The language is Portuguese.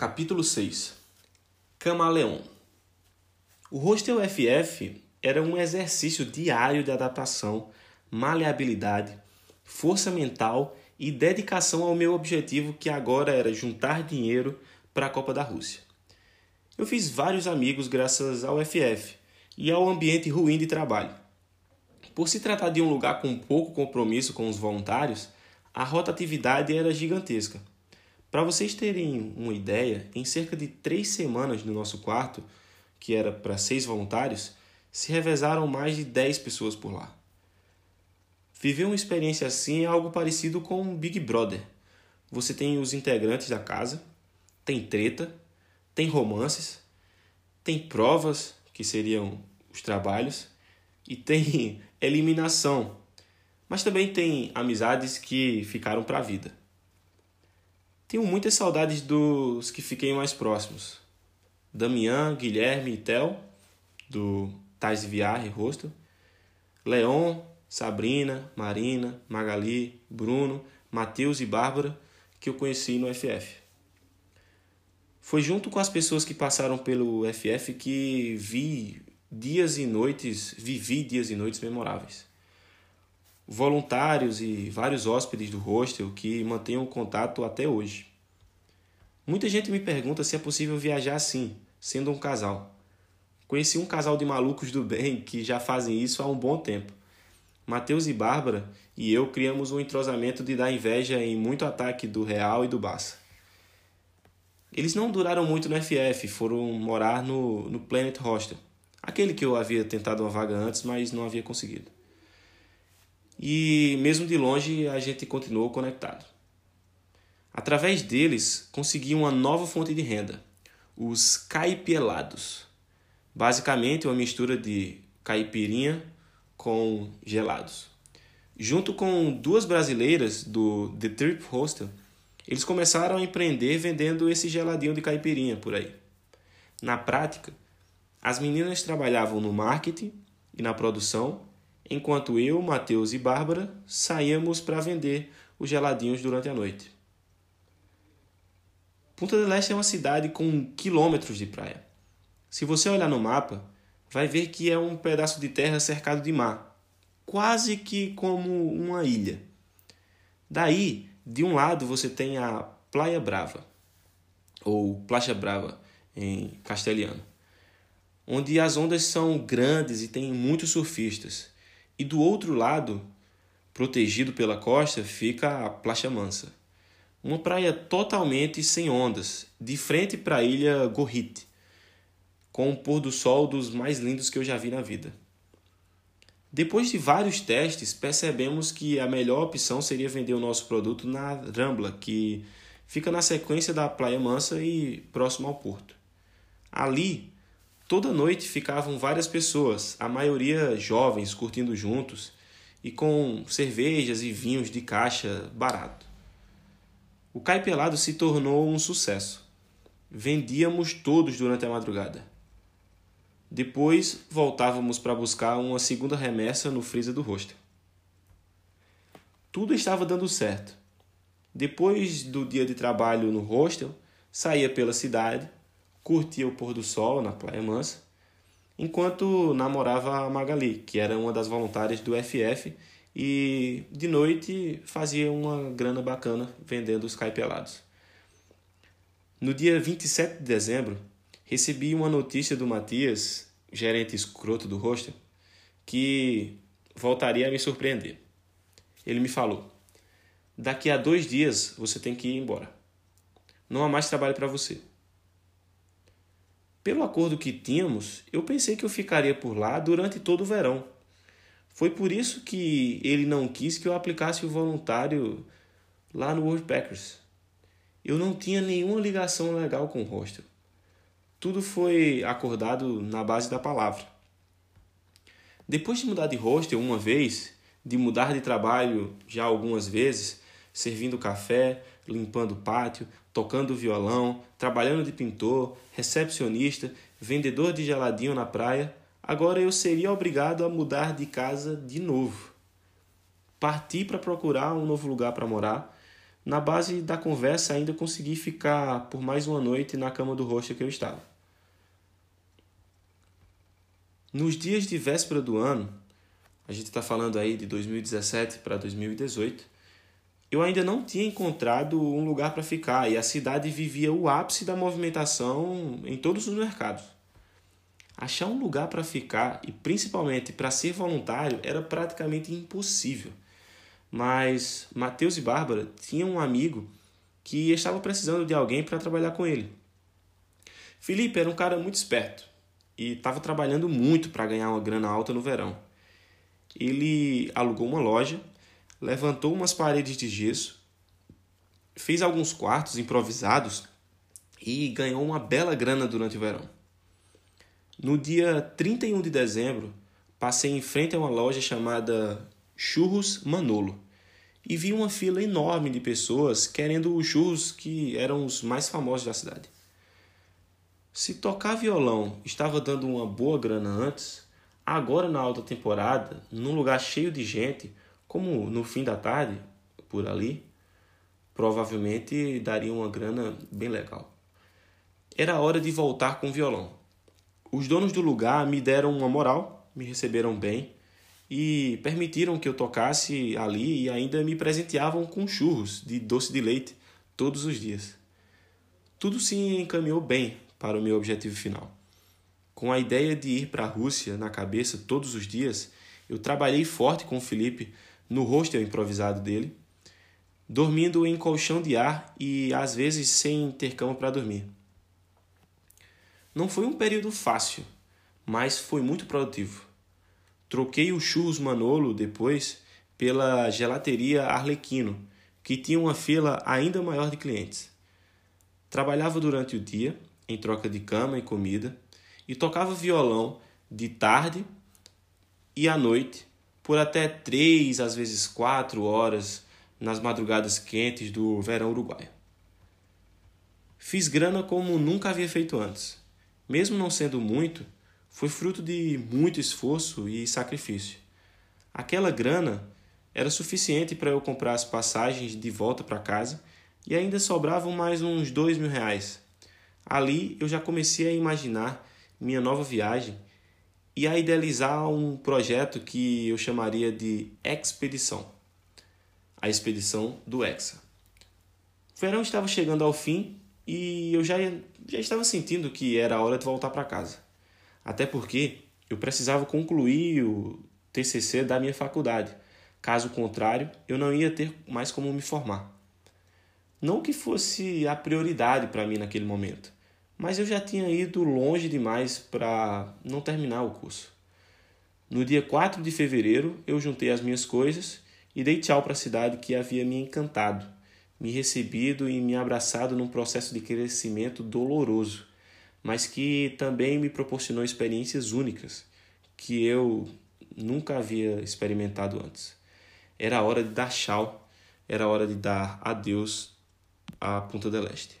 Capítulo 6 Camaleão O Hostel FF era um exercício diário de adaptação, maleabilidade, força mental e dedicação ao meu objetivo que agora era juntar dinheiro para a Copa da Rússia. Eu fiz vários amigos graças ao FF e ao ambiente ruim de trabalho. Por se tratar de um lugar com pouco compromisso com os voluntários, a rotatividade era gigantesca. Para vocês terem uma ideia, em cerca de três semanas no nosso quarto, que era para seis voluntários, se revezaram mais de dez pessoas por lá. Viver uma experiência assim é algo parecido com um Big Brother. Você tem os integrantes da casa, tem treta, tem romances, tem provas, que seriam os trabalhos, e tem eliminação. Mas também tem amizades que ficaram para a vida. Tenho muitas saudades dos que fiquei mais próximos. Damian, Guilherme e Tel, do Tais VR Rosto. Leon, Sabrina, Marina, Magali, Bruno, Matheus e Bárbara, que eu conheci no FF. Foi junto com as pessoas que passaram pelo FF que vi dias e noites, vivi dias e noites memoráveis voluntários e vários hóspedes do hostel que mantenham contato até hoje. Muita gente me pergunta se é possível viajar assim, sendo um casal. Conheci um casal de malucos do bem que já fazem isso há um bom tempo. Mateus e Bárbara e eu criamos um entrosamento de dar inveja em muito ataque do Real e do Barça. Eles não duraram muito no FF, foram morar no, no Planet Hostel, aquele que eu havia tentado uma vaga antes, mas não havia conseguido e mesmo de longe a gente continuou conectado. Através deles, consegui uma nova fonte de renda, os caipielados. Basicamente, uma mistura de caipirinha com gelados. Junto com duas brasileiras do The Trip Hostel, eles começaram a empreender vendendo esse geladinho de caipirinha por aí. Na prática, as meninas trabalhavam no marketing e na produção enquanto eu, Mateus e Bárbara saíamos para vender os geladinhos durante a noite. Punta del Este é uma cidade com quilômetros de praia. Se você olhar no mapa, vai ver que é um pedaço de terra cercado de mar, quase que como uma ilha. Daí, de um lado você tem a Playa Brava, ou Placha Brava em castelhano, onde as ondas são grandes e tem muitos surfistas. E do outro lado, protegido pela costa, fica a Placha Mansa, uma praia totalmente sem ondas, de frente para a ilha Gorrite, com um pôr do sol dos mais lindos que eu já vi na vida. Depois de vários testes, percebemos que a melhor opção seria vender o nosso produto na Rambla, que fica na sequência da Praia Mansa e próximo ao porto. Ali, Toda noite ficavam várias pessoas, a maioria jovens, curtindo juntos e com cervejas e vinhos de caixa barato. O caipelado se tornou um sucesso. Vendíamos todos durante a madrugada. Depois voltávamos para buscar uma segunda remessa no freezer do hostel. Tudo estava dando certo. Depois do dia de trabalho no hostel, saía pela cidade curtia o pôr do sol na Praia Mansa, enquanto namorava a Magali, que era uma das voluntárias do FF, e de noite fazia uma grana bacana vendendo os caipelados. No dia 27 de dezembro, recebi uma notícia do Matias, gerente escroto do hostel, que voltaria a me surpreender. Ele me falou: Daqui a dois dias você tem que ir embora. Não há mais trabalho para você. Pelo acordo que tínhamos, eu pensei que eu ficaria por lá durante todo o verão. Foi por isso que ele não quis que eu aplicasse o voluntário lá no World Packers. Eu não tinha nenhuma ligação legal com o hostel. Tudo foi acordado na base da palavra. Depois de mudar de hostel uma vez, de mudar de trabalho já algumas vezes, servindo café, limpando o pátio, tocando violão, trabalhando de pintor, recepcionista, vendedor de geladinho na praia, agora eu seria obrigado a mudar de casa de novo. Parti para procurar um novo lugar para morar, na base da conversa ainda consegui ficar por mais uma noite na cama do rosto que eu estava. Nos dias de véspera do ano, a gente está falando aí de 2017 para 2018, eu ainda não tinha encontrado um lugar para ficar e a cidade vivia o ápice da movimentação em todos os mercados. Achar um lugar para ficar e principalmente para ser voluntário era praticamente impossível. Mas Mateus e Bárbara tinham um amigo que estava precisando de alguém para trabalhar com ele. Felipe era um cara muito esperto e estava trabalhando muito para ganhar uma grana alta no verão. Ele alugou uma loja, levantou umas paredes de gesso, fez alguns quartos improvisados e ganhou uma bela grana durante o verão. No dia 31 de dezembro, passei em frente a uma loja chamada Churros Manolo e vi uma fila enorme de pessoas querendo os churros que eram os mais famosos da cidade. Se tocar violão estava dando uma boa grana antes, agora na alta temporada, num lugar cheio de gente, como no fim da tarde, por ali, provavelmente daria uma grana bem legal. Era hora de voltar com o violão. Os donos do lugar me deram uma moral, me receberam bem e permitiram que eu tocasse ali e ainda me presenteavam com churros de doce de leite todos os dias. Tudo se encaminhou bem para o meu objetivo final. Com a ideia de ir para a Rússia na cabeça todos os dias, eu trabalhei forte com o Felipe no hostel improvisado dele, dormindo em colchão de ar e às vezes sem ter cama para dormir. Não foi um período fácil, mas foi muito produtivo. Troquei o churros Manolo depois pela gelateria Arlequino, que tinha uma fila ainda maior de clientes. Trabalhava durante o dia em troca de cama e comida, e tocava violão de tarde e à noite por até três, às vezes quatro horas nas madrugadas quentes do verão uruguaio. Fiz grana como nunca havia feito antes. Mesmo não sendo muito, foi fruto de muito esforço e sacrifício. Aquela grana era suficiente para eu comprar as passagens de volta para casa e ainda sobravam mais uns dois mil reais Ali eu já comecei a imaginar minha nova viagem e a idealizar um projeto que eu chamaria de Expedição a expedição do Hexa. O verão estava chegando ao fim e eu já, já estava sentindo que era a hora de voltar para casa. Até porque eu precisava concluir o TCC da minha faculdade. Caso contrário, eu não ia ter mais como me formar. Não que fosse a prioridade para mim naquele momento, mas eu já tinha ido longe demais para não terminar o curso. No dia 4 de fevereiro, eu juntei as minhas coisas e dei tchau para a cidade que havia me encantado, me recebido e me abraçado num processo de crescimento doloroso, mas que também me proporcionou experiências únicas que eu nunca havia experimentado antes. Era hora de dar tchau, era hora de dar adeus à Punta del Este.